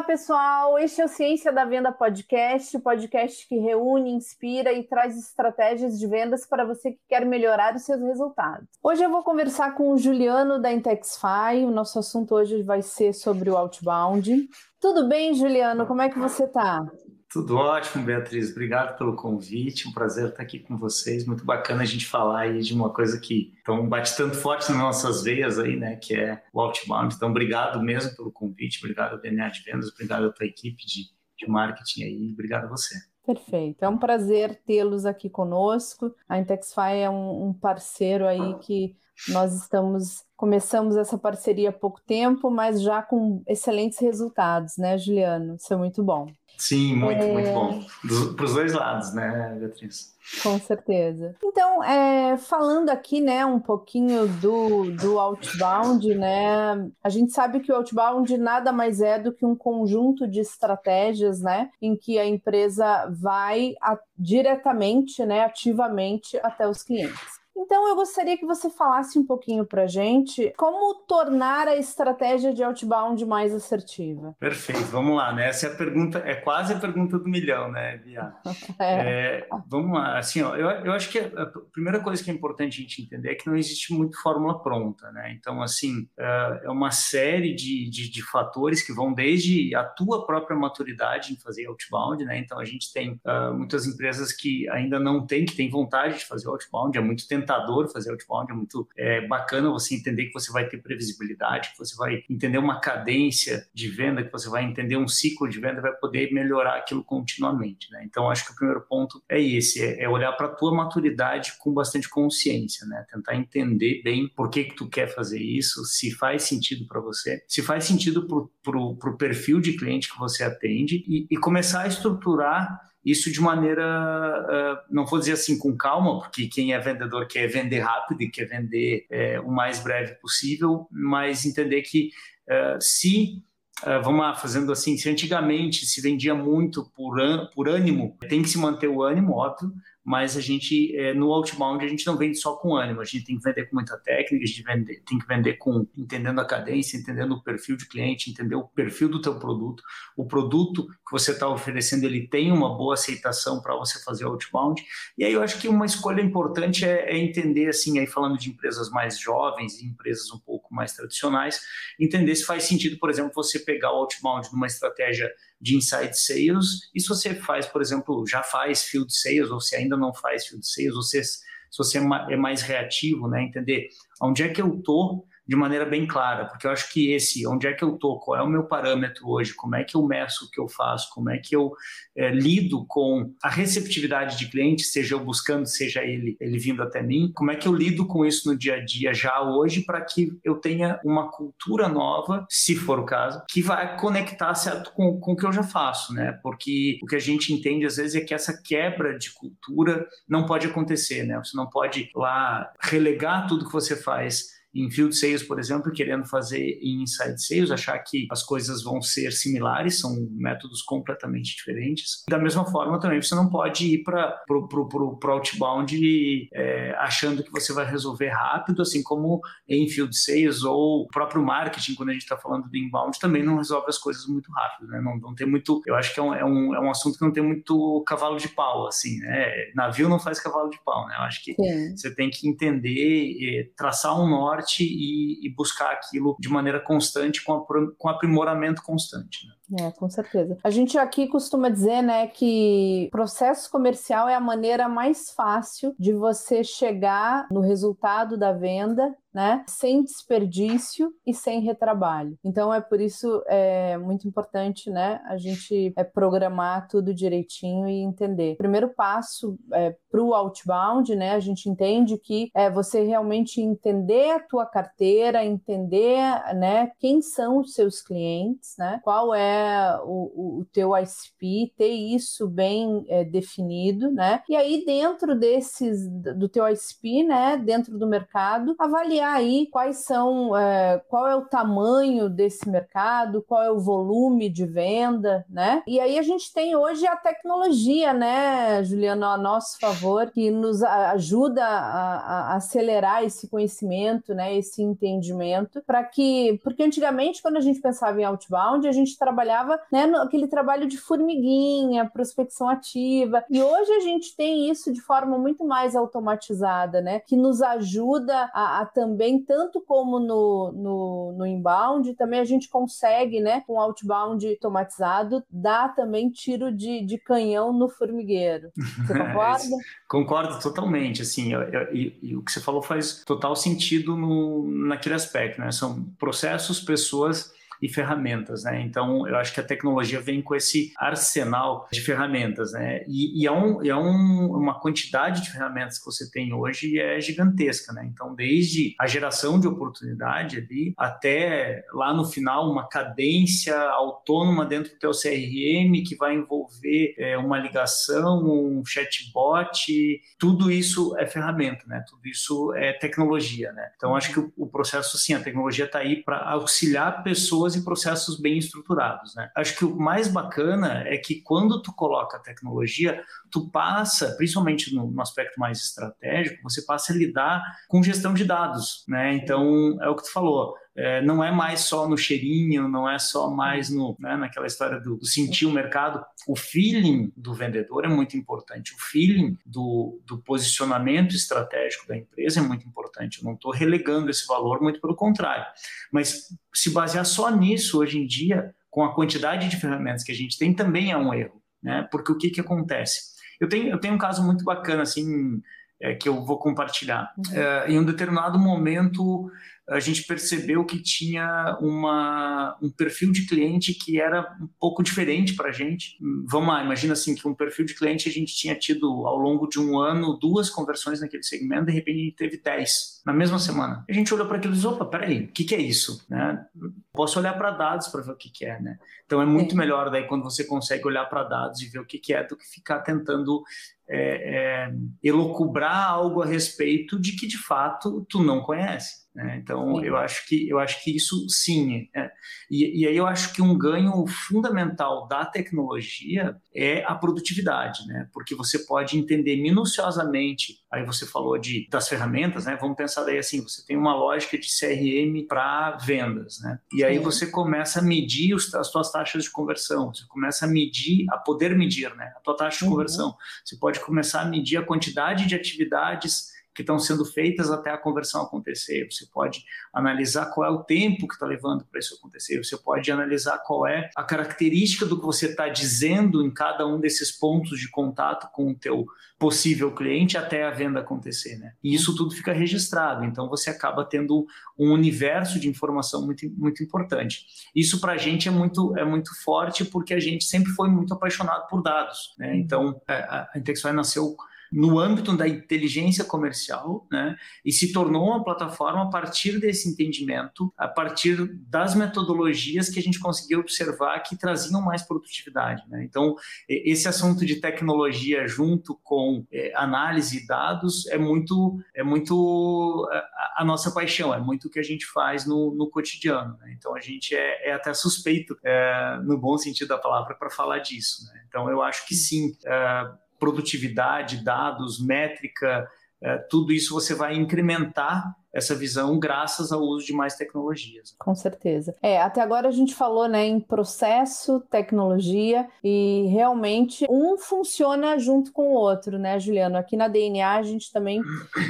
Olá, pessoal. Este é o Ciência da Venda Podcast, podcast que reúne, inspira e traz estratégias de vendas para você que quer melhorar os seus resultados. Hoje eu vou conversar com o Juliano da Intexify. O nosso assunto hoje vai ser sobre o outbound. Tudo bem, Juliano? Como é que você está? Tudo ótimo, Beatriz. Obrigado pelo convite. Um prazer estar aqui com vocês. Muito bacana a gente falar aí de uma coisa que então, bate tanto forte nas nossas veias aí, né? Que é o outbound. Então, obrigado mesmo pelo convite. Obrigado ao DNA de Vendas. Obrigado à tua equipe de, de marketing aí. Obrigado a você. Perfeito. É um prazer tê-los aqui conosco. A Intexify é um, um parceiro aí que nós estamos começamos essa parceria há pouco tempo, mas já com excelentes resultados, né, Juliano? Isso é muito bom. Sim, muito, é... muito bom. Para os dois lados, né, Beatriz? Com certeza. Então, é, falando aqui, né, um pouquinho do, do outbound, né, a gente sabe que o outbound nada mais é do que um conjunto de estratégias, né, em que a empresa vai a, diretamente, né, ativamente até os clientes. Então, eu gostaria que você falasse um pouquinho para gente como tornar a estratégia de outbound mais assertiva. Perfeito, vamos lá, né? Essa é a pergunta, é quase a pergunta do milhão, né, Bia? é. É, vamos lá, assim, ó, eu, eu acho que a primeira coisa que é importante a gente entender é que não existe muito fórmula pronta, né? Então, assim, é, é uma série de, de, de fatores que vão desde a tua própria maturidade em fazer outbound, né? Então, a gente tem uh, muitas empresas que ainda não têm, que têm vontade de fazer outbound há muito tempo fazer outbound, é muito é, bacana você entender que você vai ter previsibilidade, que você vai entender uma cadência de venda, que você vai entender um ciclo de venda, vai poder melhorar aquilo continuamente, né? Então, acho que o primeiro ponto é esse, é, é olhar para a tua maturidade com bastante consciência, né? Tentar entender bem por que que tu quer fazer isso, se faz sentido para você, se faz sentido para o perfil de cliente que você atende e, e começar a estruturar isso de maneira, uh, não vou dizer assim com calma, porque quem é vendedor quer vender rápido e quer vender uh, o mais breve possível, mas entender que uh, se vamos lá, fazendo assim, se antigamente se vendia muito por, an, por ânimo, tem que se manter o ânimo, óbvio, mas a gente, é, no outbound, a gente não vende só com ânimo, a gente tem que vender com muita técnica, a gente vende, tem que vender com entendendo a cadência, entendendo o perfil de cliente, entender o perfil do teu produto, o produto que você está oferecendo, ele tem uma boa aceitação para você fazer outbound, e aí eu acho que uma escolha importante é, é entender, assim, aí falando de empresas mais jovens e empresas um pouco mais tradicionais, entender se faz sentido, por exemplo, você pegar o outbound numa estratégia de inside sales. E se você faz, por exemplo, já faz field sales, ou se ainda não faz field sales, ou se, se você é, é mais reativo, né? Entender onde é que eu estou de maneira bem clara, porque eu acho que esse, onde é que eu tô, qual é o meu parâmetro hoje, como é que eu meço o que eu faço, como é que eu é, lido com a receptividade de cliente, seja eu buscando, seja ele, ele vindo até mim, como é que eu lido com isso no dia a dia já hoje para que eu tenha uma cultura nova, se for o caso, que vai conectar certo com, com o que eu já faço, né? Porque o que a gente entende às vezes é que essa quebra de cultura não pode acontecer, né? Você não pode lá relegar tudo que você faz em field sales, por exemplo, querendo fazer em inside sales, achar que as coisas vão ser similares, são métodos completamente diferentes. Da mesma forma, também você não pode ir para o outbound é, achando que você vai resolver rápido, assim como em field sales ou o próprio marketing, quando a gente está falando do inbound, também não resolve as coisas muito rápido, né? Não, não tem muito, eu acho que é um, é, um, é um assunto que não tem muito cavalo de pau, assim, né? Navio não faz cavalo de pau, né? Eu acho que Sim. você tem que entender, traçar um norte e, e buscar aquilo de maneira constante, com, com aprimoramento constante. Né? É, com certeza. A gente aqui costuma dizer, né, que processo comercial é a maneira mais fácil de você chegar no resultado da venda né? Sem desperdício e sem retrabalho. Então é por isso é muito importante, né? A gente é programar tudo direitinho e entender. Primeiro passo é, para o outbound, né? A gente entende que é você realmente entender a tua carteira, entender, né? Quem são os seus clientes, né? Qual é o, o teu ICP, ter isso bem é, definido, né? E aí dentro desses do teu ICP, né? Dentro do mercado, avaliar avaliar aí quais são, é, qual é o tamanho desse mercado, qual é o volume de venda, né? E aí a gente tem hoje a tecnologia, né, Juliano, a nosso favor, que nos ajuda a, a acelerar esse conhecimento, né, esse entendimento, para que, porque antigamente quando a gente pensava em outbound, a gente trabalhava, né, no, aquele trabalho de formiguinha, prospecção ativa, e hoje a gente tem isso de forma muito mais automatizada, né, que nos ajuda a, a também, tanto como no, no, no inbound, também a gente consegue, né, com outbound automatizado, dar também tiro de, de canhão no formigueiro. Você concorda? Concordo totalmente, assim, e, e, o que você falou faz total sentido no, naquele aspecto, né? São processos, pessoas e ferramentas, né? Então, eu acho que a tecnologia vem com esse arsenal de ferramentas, né? E, e é, um, é um, uma quantidade de ferramentas que você tem hoje é gigantesca, né? Então, desde a geração de oportunidade ali até lá no final uma cadência autônoma dentro do teu CRM que vai envolver é, uma ligação, um chatbot, tudo isso é ferramenta, né? Tudo isso é tecnologia, né? Então, acho que o, o processo, sim, a tecnologia está aí para auxiliar pessoas pessoas e processos bem estruturados. Né? Acho que o mais bacana é que quando tu coloca a tecnologia, tu passa, principalmente no, no aspecto mais estratégico, você passa a lidar com gestão de dados. Né? Então, é o que tu falou, é, não é mais só no cheirinho, não é só mais no, né, naquela história do, do, sentir o mercado. O feeling do vendedor é muito importante, o feeling do, do posicionamento estratégico da empresa é muito importante. Eu não estou relegando esse valor, muito pelo contrário. Mas se basear só nisso hoje em dia, com a quantidade de ferramentas que a gente tem, também é um erro, né? Porque o que, que acontece? Eu tenho, eu tenho um caso muito bacana, assim, é, que eu vou compartilhar. Uhum. É, em um determinado momento, a gente percebeu que tinha uma, um perfil de cliente que era um pouco diferente para a gente. Vamos lá, imagina assim que um perfil de cliente a gente tinha tido ao longo de um ano duas conversões naquele segmento, de repente a gente teve dez na mesma semana. A gente olhou para aquilo e disse, opa, peraí, o que, que é isso? Né? Posso olhar para dados para ver o que, que é, né? Então é muito melhor daí quando você consegue olhar para dados e ver o que, que é do que ficar tentando é, é, elocubrar algo a respeito de que de fato tu não conhece. Né? Então eu acho que eu acho que isso sim. É. E, e, aí eu acho que um ganho fundamental da tecnologia é a produtividade, né? Porque você pode entender minuciosamente. Aí você falou de das ferramentas, né? Vamos pensar daí assim, você tem uma lógica de CRM para vendas, né? E aí sim. você começa a medir os, as suas taxas de conversão, você começa a medir, a poder medir, né? A tua taxa de uhum. conversão. Você pode começar a medir a quantidade de atividades que estão sendo feitas até a conversão acontecer. Você pode analisar qual é o tempo que está levando para isso acontecer. Você pode analisar qual é a característica do que você está dizendo em cada um desses pontos de contato com o teu possível cliente até a venda acontecer, né? E isso tudo fica registrado. Então você acaba tendo um universo de informação muito, muito importante. Isso para a gente é muito é muito forte porque a gente sempre foi muito apaixonado por dados, né? Então é, a Intexify nasceu no âmbito da inteligência comercial, né? E se tornou uma plataforma a partir desse entendimento, a partir das metodologias que a gente conseguiu observar que traziam mais produtividade, né? Então, esse assunto de tecnologia junto com é, análise e dados é muito, é muito a, a, nossa paixão, é muito o que a gente faz no, no cotidiano. Né? Então, a gente é, é até suspeito, é, no bom sentido da palavra, para falar disso. Né? Então, eu acho que sim. Produtividade, dados, métrica, é, tudo isso você vai incrementar essa visão graças ao uso de mais tecnologias. Com certeza. É, até agora a gente falou, né, em processo, tecnologia e realmente um funciona junto com o outro, né, Juliano? Aqui na DNA a gente também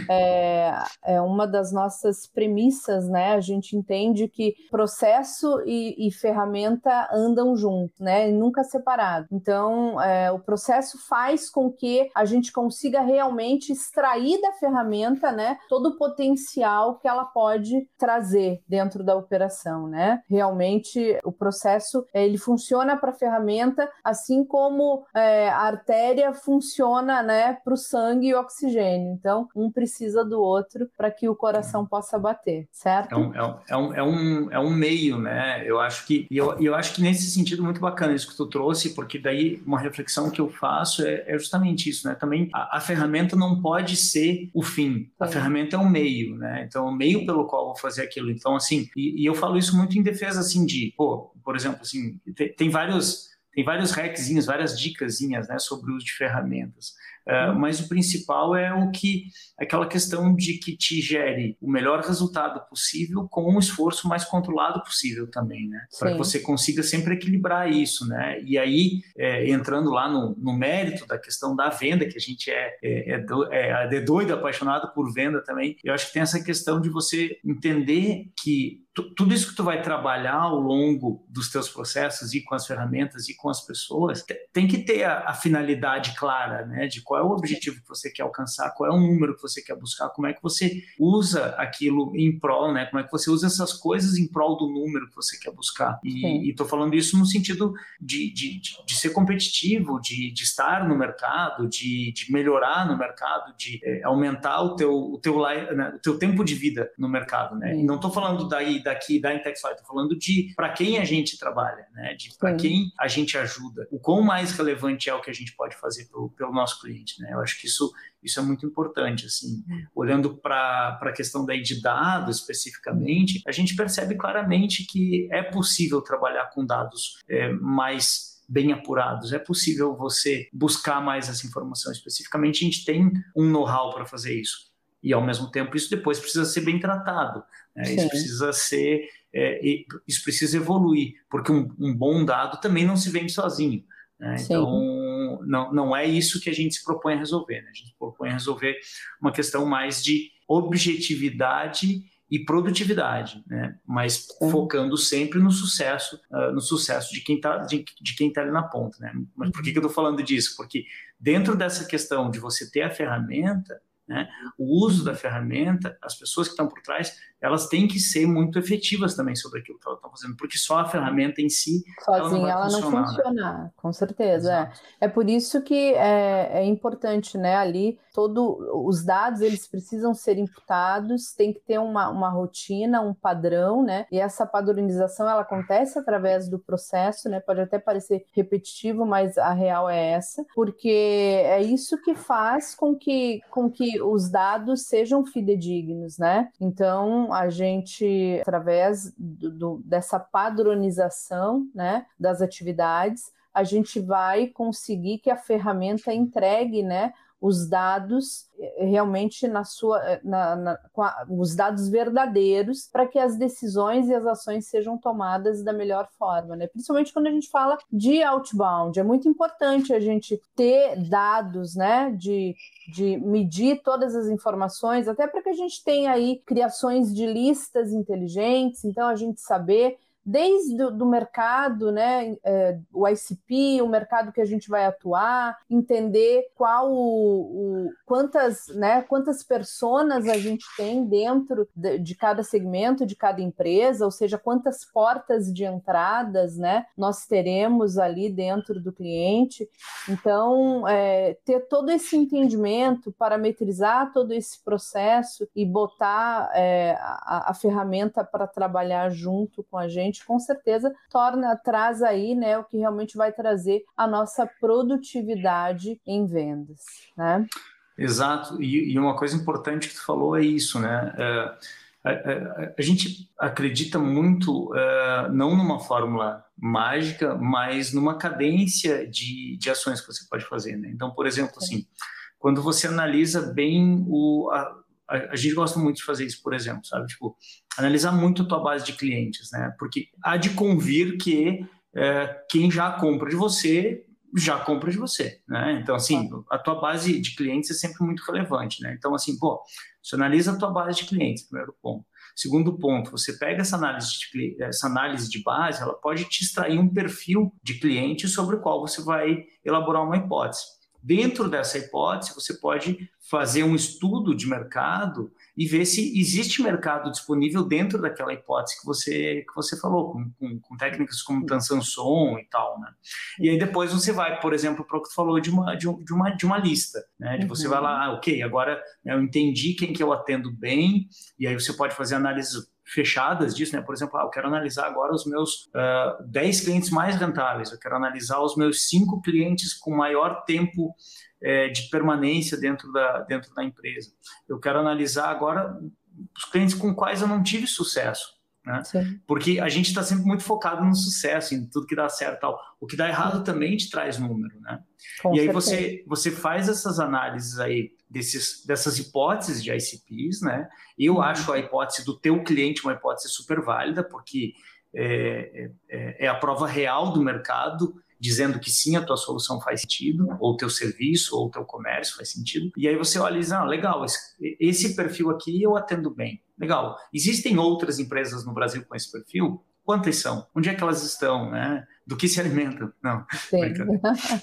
é, é uma das nossas premissas, né? A gente entende que processo e, e ferramenta andam juntos, né? E nunca separado. Então, é, o processo faz com que a gente consiga realmente extrair da ferramenta, né, todo o potencial potencial que ela pode trazer dentro da operação, né? Realmente o processo ele funciona para a ferramenta, assim como é, a artéria funciona, né, para o sangue e o oxigênio. Então um precisa do outro para que o coração possa bater, certo? É um, é um, é um, é um, é um meio, né? Eu acho que e eu, eu acho que nesse sentido muito bacana isso que tu trouxe, porque daí uma reflexão que eu faço é, é justamente isso, né? Também a, a ferramenta não pode ser o fim, a ferramenta é um meio, né? Né? Então, o meio pelo qual eu vou fazer aquilo. Então, assim, e, e eu falo isso muito em defesa, assim, de, pô, por exemplo, assim, tem, tem vários tem vários hackzinhos, várias dicasinhas, né, sobre o uso de ferramentas. Uh, mas o principal é o que aquela questão de que te gere o melhor resultado possível com um esforço mais controlado possível também, né? Para que você consiga sempre equilibrar isso, né? E aí, é, entrando lá no, no, mérito da questão da venda, que a gente é, é, é, do, é, é doido, apaixonado por venda também, eu acho que tem essa questão de você entender que tudo isso que tu vai trabalhar ao longo dos teus processos e com as ferramentas e com as pessoas tem que ter a, a finalidade clara, né? De qual é o objetivo que você quer alcançar, qual é o número que você quer buscar, como é que você usa aquilo em prol, né? Como é que você usa essas coisas em prol do número que você quer buscar. E estou falando isso no sentido de, de, de, de ser competitivo, de, de, estar no mercado, de, de melhorar no mercado, de é, aumentar o teu, o, teu, né, o teu tempo de vida no mercado, né? E não estou falando daí, daqui, da Intexify, estou falando de para quem a gente trabalha, né? De para quem a gente ajuda. O quão mais relevante é o que a gente pode fazer pelo, pelo nosso cliente cliente, né? Eu acho que isso, isso é muito importante, assim. Olhando para a questão daí de dados especificamente, a gente percebe claramente que é possível trabalhar com dados é, mais bem apurados. É possível você buscar mais essa informação. Especificamente, a gente tem um know-how para fazer isso. E, ao mesmo tempo, isso depois precisa ser bem tratado. Né? Isso precisa ser... É, isso precisa evoluir, porque um, um, bom dado também não se vende sozinho. Né? Então, não, não é isso que a gente se propõe a resolver. Né? A gente propõe a resolver uma questão mais de objetividade e produtividade, né? mas focando sempre no sucesso, uh, no sucesso de quem está de, de, quem tá ali na ponta. Né? Mas por que, que eu estou falando disso? Porque dentro dessa questão de você ter a ferramenta, né? O uso da ferramenta, as pessoas que estão por trás, elas têm que ser muito efetivas também sobre aquilo que elas estão fazendo, porque só a ferramenta em si. Sozinha ela não, ela não funciona, né? com certeza. É. é por isso que é, é importante, né? Ali, todo, os dados eles precisam ser imputados, tem que ter uma, uma rotina, um padrão, né? E essa padronização ela acontece através do processo, né? Pode até parecer repetitivo, mas a real é essa, porque é isso que faz com que, com que os dados sejam fidedignos, né? Então, a gente, através do, do, dessa padronização, né, das atividades, a gente vai conseguir que a ferramenta entregue, né, os dados eh, realmente na sua eh, na, na, a, os dados verdadeiros para que as decisões e as ações sejam tomadas da melhor forma, né? Principalmente quando a gente fala de outbound, é muito importante a gente ter dados, né? De, de medir todas as informações, até para que a gente tenha aí criações de listas inteligentes, então a gente saber desde o do mercado, né, é, o ICP, o mercado que a gente vai atuar, entender qual o, o quantas, né, quantas personas a gente tem dentro de, de, cada segmento, de cada empresa, ou seja, quantas portas de entradas, né, nós teremos ali dentro do cliente. Então, é, ter todo esse entendimento, parametrizar todo esse processo e botar é, a, a ferramenta para trabalhar junto com a gente com certeza torna, traz aí, né, o que realmente vai trazer a nossa produtividade em vendas, né? Exato, e, e uma coisa importante que tu falou é isso, né? É, a, a, a, gente acredita muito é, não numa fórmula mágica, mas numa cadência de, de ações que você pode fazer. Né? Então, por exemplo, assim, quando você analisa bem o, a, a, gente gosta muito de fazer isso, por exemplo, sabe? Tipo, analisar muito a tua base de clientes, né? Porque há de convir que é, quem já compra de você já compra de você, né? Então, assim, a tua base de clientes é sempre muito relevante, né? Então, assim, pô, você analisa a tua base de clientes, primeiro ponto. Segundo ponto, você pega essa análise, de, essa análise de base, ela pode te extrair um perfil de cliente sobre o qual você vai elaborar uma hipótese. Dentro dessa hipótese, você pode fazer um estudo de mercado e ver se existe mercado disponível dentro daquela hipótese que você, que você falou, com, com, com técnicas como Tansanson e tal, né? E aí depois você vai, por exemplo, para o que tu falou de uma, de, de, uma, de uma lista, né? De você uhum. vai lá, ah, ok, agora eu entendi quem que eu atendo bem, e aí você pode fazer análise fechadas disso, né? Por exemplo, ah, eu quero analisar agora os meus uh, ah, 10 clientes mais rentáveis, eu quero analisar os meus 5 clientes com maior tempo é, de permanência dentro da, dentro da empresa. Eu quero analisar agora os clientes com quais eu não tive sucesso. Né? Porque a gente está sempre muito focado no sucesso, em tudo que dá certo tal. O que dá errado também te traz número, né? Com e aí você, você faz essas análises aí desses, dessas hipóteses de ICPs, né? Eu uhum. acho a hipótese do teu cliente uma hipótese super válida, porque é, é, é a prova real do mercado dizendo que sim, a tua solução faz sentido, ou o teu serviço, ou o teu comércio faz sentido. E aí você olha e diz, ah, legal, esse, esse perfil aqui eu atendo bem. Legal. Existem outras empresas no Brasil com esse perfil? Quantas são? Onde é que elas estão? Né? Do que se alimentam? Não.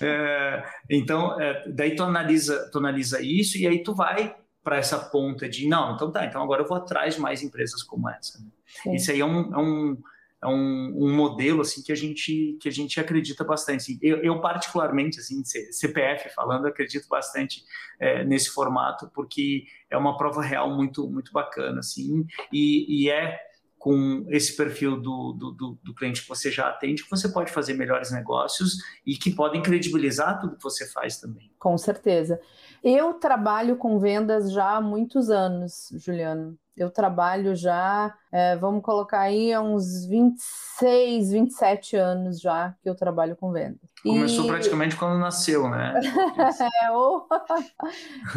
É, então, é, daí tu analisa, tu analisa isso e aí tu vai para essa ponta de, não, então tá, então agora eu vou atrás de mais empresas como essa. Né? Isso aí é um, é um é um, um, modelo assim que a gente que a gente acredita bastante. Assim, eu, eu, particularmente assim CPF falando acredito bastante é, nesse formato porque é uma prova real muito muito bacana assim e, e é com esse perfil do, do, do, do, cliente que você já atende que você pode fazer melhores negócios e que podem credibilizar tudo que você faz também. Com certeza. Eu trabalho com vendas já há muitos anos, Juliano. Eu trabalho já, é, vamos colocar aí, há uns 26, 27 anos já que eu trabalho com vendas. Começou e... praticamente quando nasceu, né? é, ou...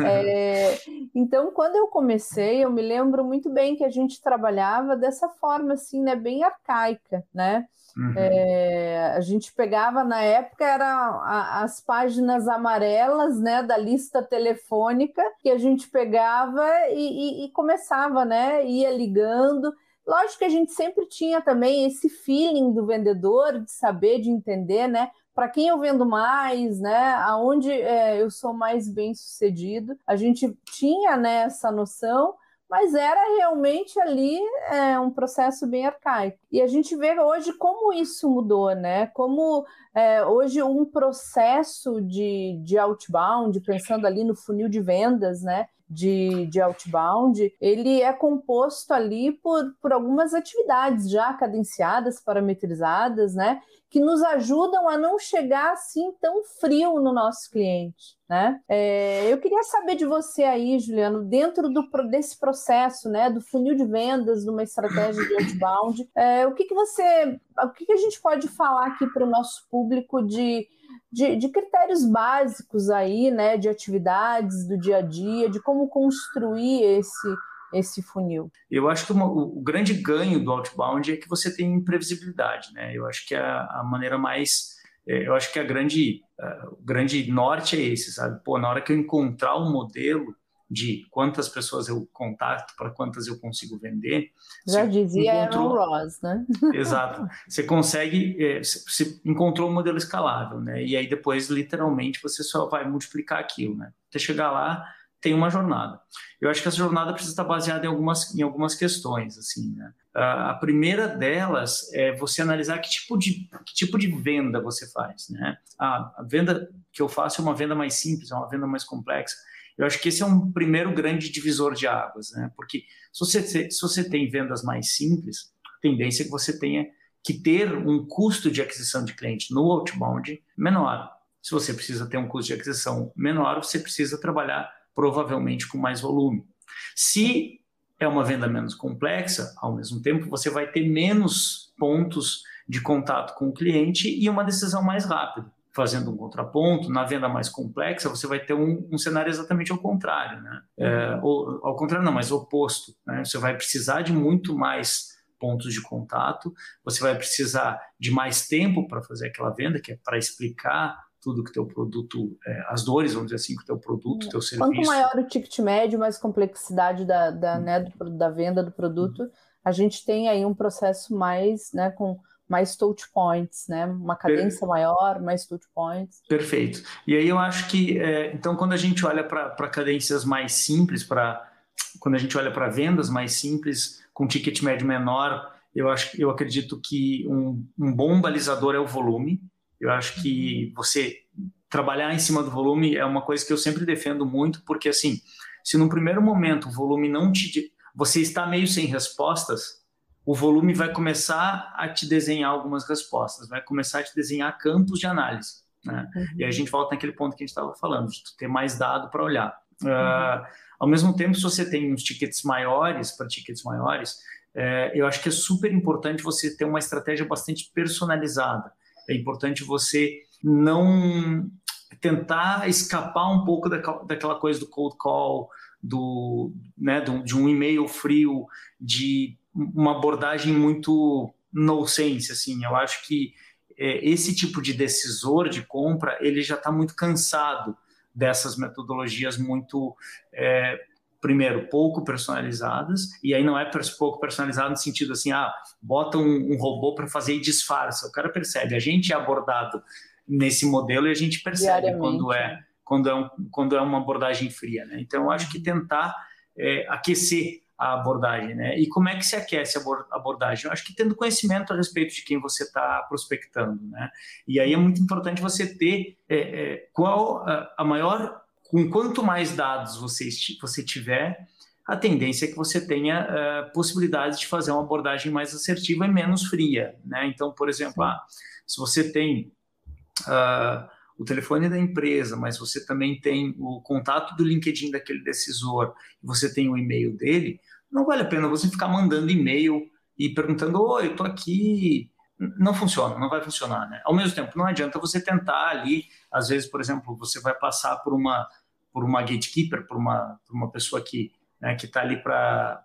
é, então, quando eu comecei, eu me lembro muito bem que a gente trabalhava dessa forma, assim, né, bem arcaica, né? Uhum. É, a gente pegava na época era a, as páginas amarelas né, da lista telefônica que a gente pegava e, e, e começava, né? Ia ligando. Lógico que a gente sempre tinha também esse feeling do vendedor de saber, de entender, né? Para quem eu vendo mais, né? Aonde é, eu sou mais bem sucedido. A gente tinha né, essa noção mas era realmente ali é, um processo bem arcaico. E a gente vê hoje como isso mudou, né? Como é, hoje um processo de, de outbound, pensando ali no funil de vendas, né? De, de outbound, ele é composto ali por, por algumas atividades já cadenciadas, parametrizadas, né? que nos ajudam a não chegar assim tão frio no nosso cliente. Né? É, eu queria saber de você aí, Juliano, dentro do, desse processo, né, do funil de vendas, de uma estratégia de outbound, é, o que, que você, o que, que a gente pode falar aqui para o nosso público de, de, de, critérios básicos aí, né, de atividades do dia a dia, de como construir esse esse funil? Eu acho que uma, o grande ganho do outbound é que você tem imprevisibilidade, né? Eu acho que a, a maneira mais é, eu acho que a grande, uh, o grande norte é esse, sabe? Pô, na hora que eu encontrar um modelo de quantas pessoas eu contato para quantas eu consigo vender. Já dizia encontrou... Aaron Ross, né? Exato. Você consegue, é, você encontrou um modelo escalável, né? E aí depois, literalmente, você só vai multiplicar aquilo, né? Até chegar lá, tem uma jornada. Eu acho que essa jornada precisa estar baseada em algumas, em algumas questões, assim, né? A primeira delas é você analisar que tipo de, que tipo de venda você faz, né? a venda que eu faço é uma venda mais simples, é uma venda mais complexa. Eu acho que esse é um primeiro grande divisor de águas, né? Porque se você, se você tem vendas mais simples, a tendência é que você tenha que ter um custo de aquisição de cliente no outbound menor. Se você precisa ter um custo de aquisição menor, você precisa trabalhar provavelmente com mais volume. Se é uma venda menos complexa, ao mesmo tempo você vai ter menos pontos de contato com o cliente e uma decisão mais rápida. Fazendo um contraponto, na venda mais complexa, você vai ter um, um cenário exatamente ao contrário, né? É, ou, ao contrário, não, mas oposto. Né? Você vai precisar de muito mais pontos de contato, você vai precisar de mais tempo para fazer aquela venda, que é para explicar tudo que teu produto, é, as dores, vamos dizer assim, que teu produto, teu serviço. Quanto maior o ticket médio, mais complexidade da, da, hum. né, do, da venda do produto, hum. a gente tem aí um processo mais, né, com mais touch points, né, uma cadência per... maior, mais touch points. Perfeito. E aí eu acho que, é, então, quando a gente olha para cadências mais simples, para quando a gente olha para vendas mais simples, com ticket médio menor, eu acho, eu acredito que um, um bom balizador é o volume. Eu acho que você trabalhar em cima do volume é uma coisa que eu sempre defendo muito, porque assim, se no primeiro momento o volume não te. Você está meio sem respostas, o volume vai começar a te desenhar algumas respostas, vai começar a te desenhar campos de análise. Né? Uhum. E aí a gente volta naquele ponto que a gente estava falando, de ter mais dado para olhar. Uh, ao mesmo tempo, se você tem uns tickets maiores, para tickets maiores, é, eu acho que é super importante você ter uma estratégia bastante personalizada. É importante você não tentar escapar um pouco daquela, daquela coisa do cold call, do, né, de um e-mail frio, de uma abordagem muito no sense, assim. Eu acho que é, esse tipo de decisor de compra ele já está muito cansado dessas metodologias muito é, primeiro pouco personalizadas e aí não é pouco personalizado no sentido assim ah bota um, um robô para fazer e disfarça o cara percebe a gente é abordado nesse modelo e a gente percebe quando é né? quando é, um, quando é uma abordagem fria né? então eu acho que tentar é, aquecer a abordagem, né? E como é que se aquece a abordagem? Eu acho que tendo conhecimento a respeito de quem você está prospectando, né? E aí é muito importante você ter é, é, qual a, maior, com quanto mais dados você, você tiver, a tendência é que você tenha uh, possibilidades de fazer uma abordagem mais assertiva e menos fria, né? Então, por exemplo, ah, se você tem uh, o telefone da empresa, mas você também tem o contato do LinkedIn daquele decisor, você tem o e-mail dele, não vale a pena você ficar mandando e-mail e perguntando: Oi, eu tô aqui. Não funciona, não vai funcionar, né? Ao mesmo tempo, não adianta você tentar ali, às vezes, por exemplo, você vai passar por uma por uma gatekeeper, por uma, por uma pessoa que né, que está ali para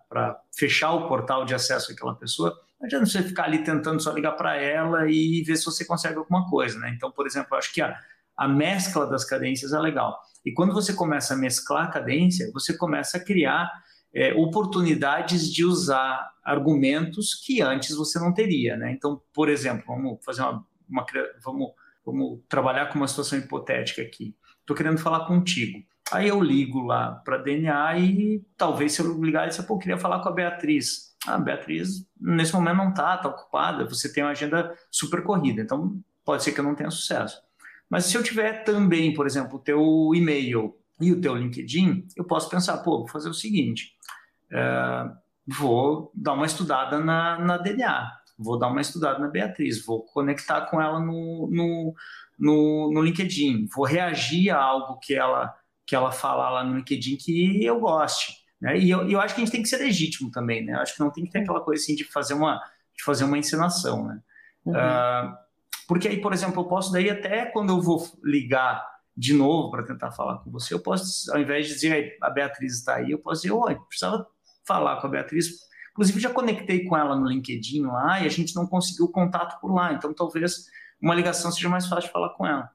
fechar o portal de acesso àquela pessoa, não adianta você ficar ali tentando só ligar para ela e ver se você consegue alguma coisa, né? Então, por exemplo, acho que a, a mescla das cadências é legal. E quando você começa a mesclar a cadência, você começa a criar é, oportunidades de usar argumentos que antes você não teria, né? Então, por exemplo, vamos fazer uma, uma vamos, vamos trabalhar com uma situação hipotética aqui. Estou querendo falar contigo. Aí eu ligo lá para DNA e talvez se eu ligar, eu pô, queria falar com a Beatriz. Ah, a Beatriz nesse momento não está, está ocupada. Você tem uma agenda super corrida, então pode ser que eu não tenha sucesso. Mas se eu tiver também, por exemplo, o teu e-mail e o teu LinkedIn, eu posso pensar, pô, vou fazer o seguinte, é, vou dar uma estudada na, na DNA, vou dar uma estudada na Beatriz, vou conectar com ela no, no, no, no LinkedIn, vou reagir a algo que ela, que ela fala lá no LinkedIn que eu goste. Né? E eu, eu acho que a gente tem que ser legítimo também, né? Eu acho que não tem que ter aquela coisa assim de fazer uma, de fazer uma encenação, né? Uhum. Uh, porque aí, por exemplo, eu posso daí até quando eu vou ligar de novo para tentar falar com você, eu posso, ao invés de dizer a Beatriz está aí, eu posso dizer, oi, precisava falar com a Beatriz. Inclusive, já conectei com ela no LinkedIn lá e a gente não conseguiu contato por lá, então talvez uma ligação seja mais fácil de falar com ela.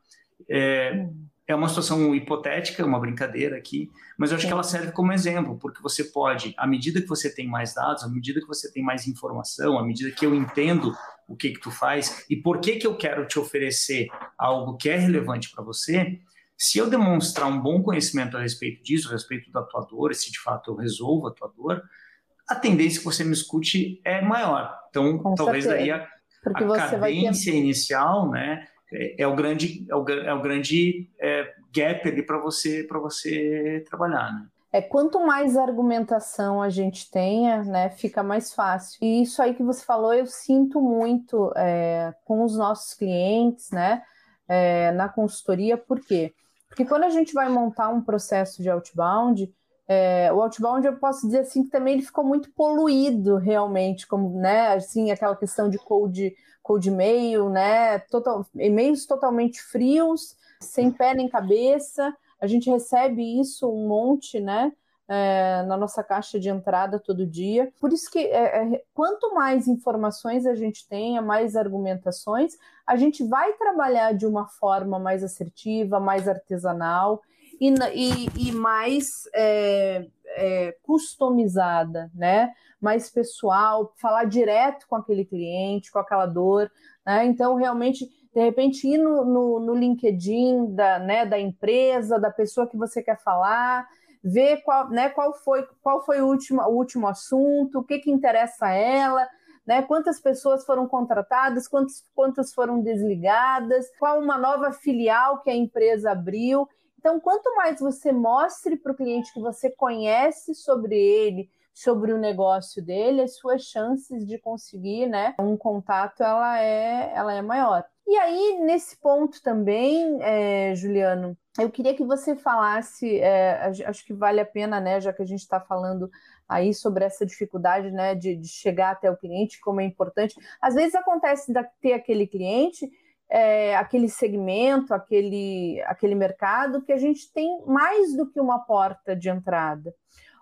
É, é uma situação hipotética, uma brincadeira aqui, mas eu acho que ela serve como exemplo, porque você pode, à medida que você tem mais dados, à medida que você tem mais informação, à medida que eu entendo o que que tu faz e por que que eu quero te oferecer algo que é relevante para você, se eu demonstrar um bom conhecimento a respeito disso, a respeito da tua dor, se de fato eu resolvo a tua dor, a tendência que você me escute é maior. Então, Com talvez certeza. daí a, a cadência ter... inicial, né, é, é, o grande, é o, é o grande é, gap ali para você, para você trabalhar, né? É quanto mais argumentação a gente tenha, né, fica mais fácil. E isso aí que você falou, eu sinto muito é, com os nossos clientes, né, é, na consultoria, por quê? Porque quando a gente vai montar um processo de outbound, é, o outbound eu posso dizer assim que também ele ficou muito poluído realmente, como né, assim aquela questão de cold, cold mail, né, total, e-mails totalmente frios, sem pé nem cabeça. A gente recebe isso um monte, né? é, na nossa caixa de entrada todo dia. Por isso que é, é, quanto mais informações a gente tenha, mais argumentações, a gente vai trabalhar de uma forma mais assertiva, mais artesanal e, e, e mais é, é, customizada, né? Mais pessoal, falar direto com aquele cliente, com aquela dor, né? Então, realmente de repente ir no, no, no, LinkedIn da, né, da empresa, da pessoa que você quer falar, ver qual, né, qual foi, qual foi o último, o último assunto, o que, que interessa a ela, né, quantas pessoas foram contratadas, quantas, quantas foram desligadas, qual uma nova filial que a empresa abriu. Então, quanto mais você mostre para o cliente que você conhece sobre ele, sobre o negócio dele, as suas chances de conseguir né, um contato ela é, ela é maior. E aí, nesse ponto também, é, Juliano, eu queria que você falasse, é, acho que vale a pena, né, já que a gente está falando aí sobre essa dificuldade, né, de, de, chegar até o cliente, como é importante. Às vezes acontece de ter aquele cliente, é, aquele segmento, aquele, aquele mercado que a gente tem mais do que uma porta de entrada.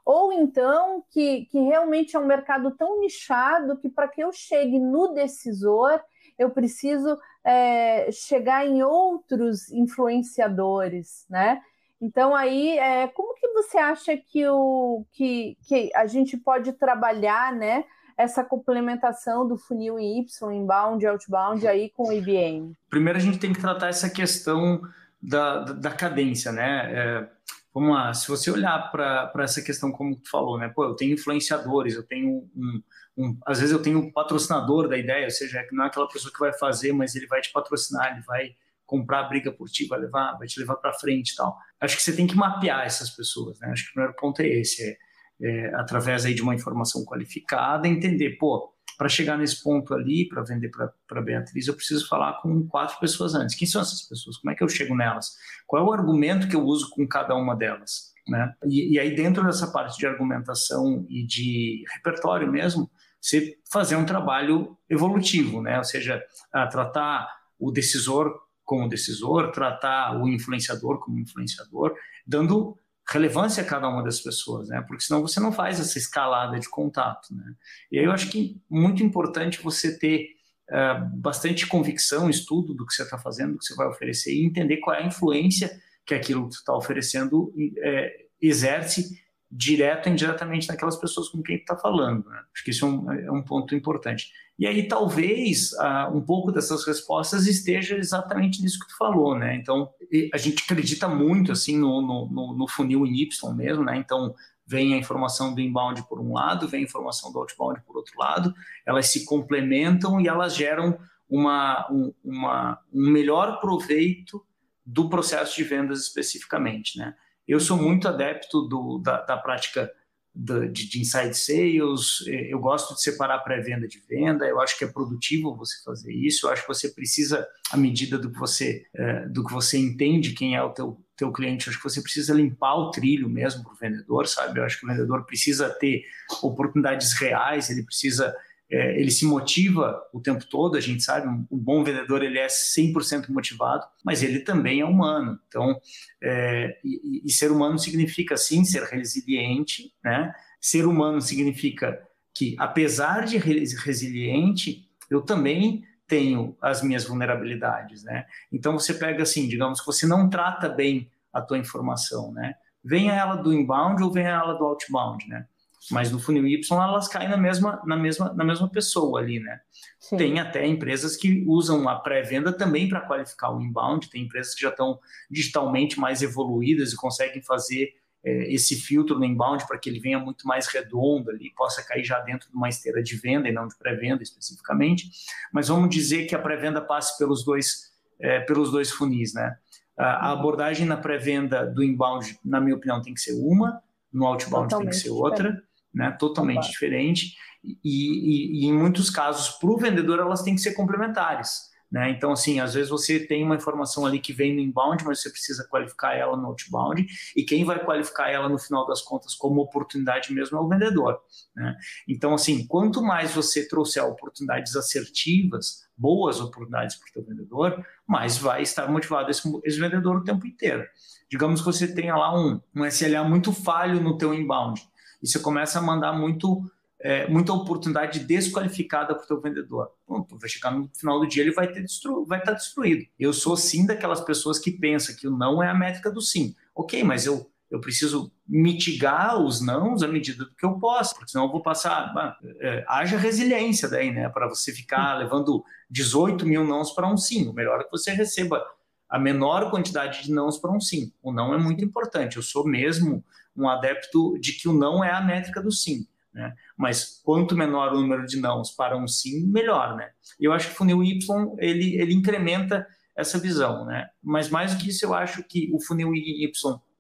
Ou então que, que realmente é um mercado tão nichado que para que eu chegue no decisor, eu preciso é, chegar em outros influenciadores, né? Então aí, é, como que você acha que, o, que, que a gente pode trabalhar, né? Essa complementação do funil em Y, inbound, outbound, aí com o IBM? Primeiro a gente tem que tratar essa questão da, da, da cadência, né? É, vamos lá, se você olhar para essa questão como tu falou, né? Pô, eu tenho influenciadores, eu tenho um, um, às vezes eu tenho um patrocinador da ideia, ou seja, não é aquela pessoa que vai fazer, mas ele vai te patrocinar, ele vai comprar a briga por ti, vai levar, vai te levar para frente, e tal. Acho que você tem que mapear essas pessoas, né? Acho que o primeiro ponto é esse, é, é através aí de uma informação qualificada, entender, pô, para chegar nesse ponto ali, para vender para Beatriz, eu preciso falar com quatro pessoas antes. Quem são essas pessoas? Como é que eu chego nelas? Qual é o argumento que eu uso com cada uma delas? Né? E, e aí, dentro dessa parte de argumentação e de repertório mesmo, você fazer um trabalho evolutivo, né? ou seja, tratar o decisor como decisor, tratar o influenciador como influenciador, dando relevância a cada uma das pessoas, né? Porque senão você não faz essa escalada de contato, né? E aí eu acho que muito importante você ter uh, bastante convicção, estudo do que você está fazendo, do que você vai oferecer e entender qual é a influência que aquilo que você está oferecendo é, exerce direto ou indiretamente naquelas pessoas com quem está falando. Né? Acho que isso é um, é um, ponto importante. E aí talvez uh, um pouco dessas respostas esteja exatamente nisso que tu falou, né? Então a gente acredita muito assim no, no, no funil em Y mesmo, né? Então vem a informação do inbound por um lado, vem a informação do outbound por outro lado, elas se complementam e elas geram uma, um, uma, um melhor proveito do processo de vendas especificamente, né? Eu sou muito adepto do, da, da prática de, de inside sales, é, eu gosto de separar pré-venda de venda, eu acho que é produtivo você fazer isso, eu acho que você precisa, à medida do que você, é, do que você entende quem é o teu, teu cliente, eu acho que você precisa limpar o trilho mesmo para o vendedor, sabe? Eu acho que o vendedor precisa ter oportunidades reais, ele precisa é, ele se motiva o tempo todo, a gente sabe, um, um bom vendedor ele é 100% motivado, mas ele também é humano. Então, é, e, e, ser humano significa sim ser resiliente, né? Ser humano significa que, apesar de resiliente, eu também tenho as minhas vulnerabilidades, né? Então você pega assim, digamos que você não trata bem a tua informação, né? Venha ela do inbound ou venha ela do outbound, né? Mas no funil Y elas caem na mesma, na mesma, na mesma pessoa ali, né? Sim. Tem até empresas que usam a pré-venda também para qualificar o inbound, tem empresas que já estão digitalmente mais evoluídas e conseguem fazer é, esse filtro no inbound para que ele venha muito mais redondo ali, possa cair já dentro de uma esteira de venda e não de pré-venda especificamente. Mas vamos dizer que a pré-venda passe pelos dois, é, pelos dois funis, né? A abordagem na pré-venda do inbound, na minha opinião, tem que ser uma, no outbound Totalmente tem que ser outra né? totalmente diferente. E, e, e, em muitos casos, para o vendedor, elas têm que ser complementares. Né? Então, assim, às vezes você tem uma informação ali que vem no inbound, mas você precisa qualificar ela no outbound, e quem vai qualificar ela no final das contas como oportunidade mesmo é o vendedor. Né? Então, assim, quanto mais você trouxer oportunidades assertivas, boas oportunidades para o teu vendedor, mais vai estar motivado esse, esse, vendedor o tempo inteiro. Digamos que você tenha lá um, um SLA muito falho no teu inbound e você começa a mandar muito é, muita oportunidade desqualificada para o teu vendedor. Bom, vai chegar no final do dia ele vai ter destru estar tá destruído. Eu sou sim daquelas pessoas que pensam que o não é a métrica do sim. Ok, mas eu eu preciso mitigar os nãos à medida do que eu posso, porque senão eu vou passar. é, haja resiliência daí, né? Para você ficar levando 18 mil nãos para um sim. O melhor é que você receba a menor quantidade de nãos para um sim. O não é muito importante. Eu sou mesmo um adepto de que o não é a métrica do sim. Né? Mas quanto menor o número de nãos para um sim, melhor, né? Eu acho que o funil Y ele, ele incrementa essa visão, né? Mas mais do que isso, eu acho que o funil Y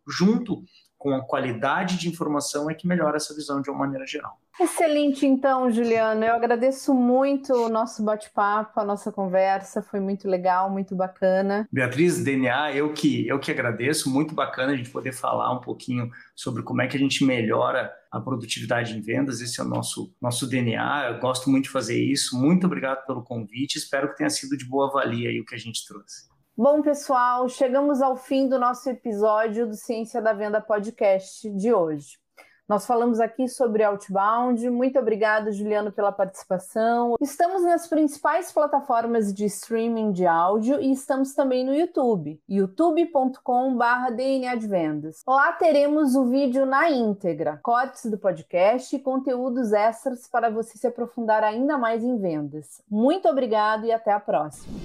junto com a qualidade de informação é que melhora essa visão de uma maneira geral. Excelente, então, Juliano. Eu agradeço muito o nosso bate-papo, a nossa conversa. Foi muito legal, muito bacana. Beatriz, DNA, eu que, eu que agradeço. Muito bacana a gente poder falar um pouquinho sobre como é que a gente melhora a produtividade em vendas. Esse é o nosso, nosso DNA. Eu gosto muito de fazer isso. Muito obrigado pelo convite. Espero que tenha sido de boa valia aí o que a gente trouxe. Bom, pessoal, chegamos ao fim do nosso episódio do Ciência da Venda Podcast de hoje. Nós falamos aqui sobre outbound. Muito obrigada, Juliano, pela participação. Estamos nas principais plataformas de streaming de áudio e estamos também no YouTube, youtube.com/barra DNA de Vendas. Lá teremos o vídeo na íntegra, cortes do podcast e conteúdos extras para você se aprofundar ainda mais em vendas. Muito obrigado e até a próxima.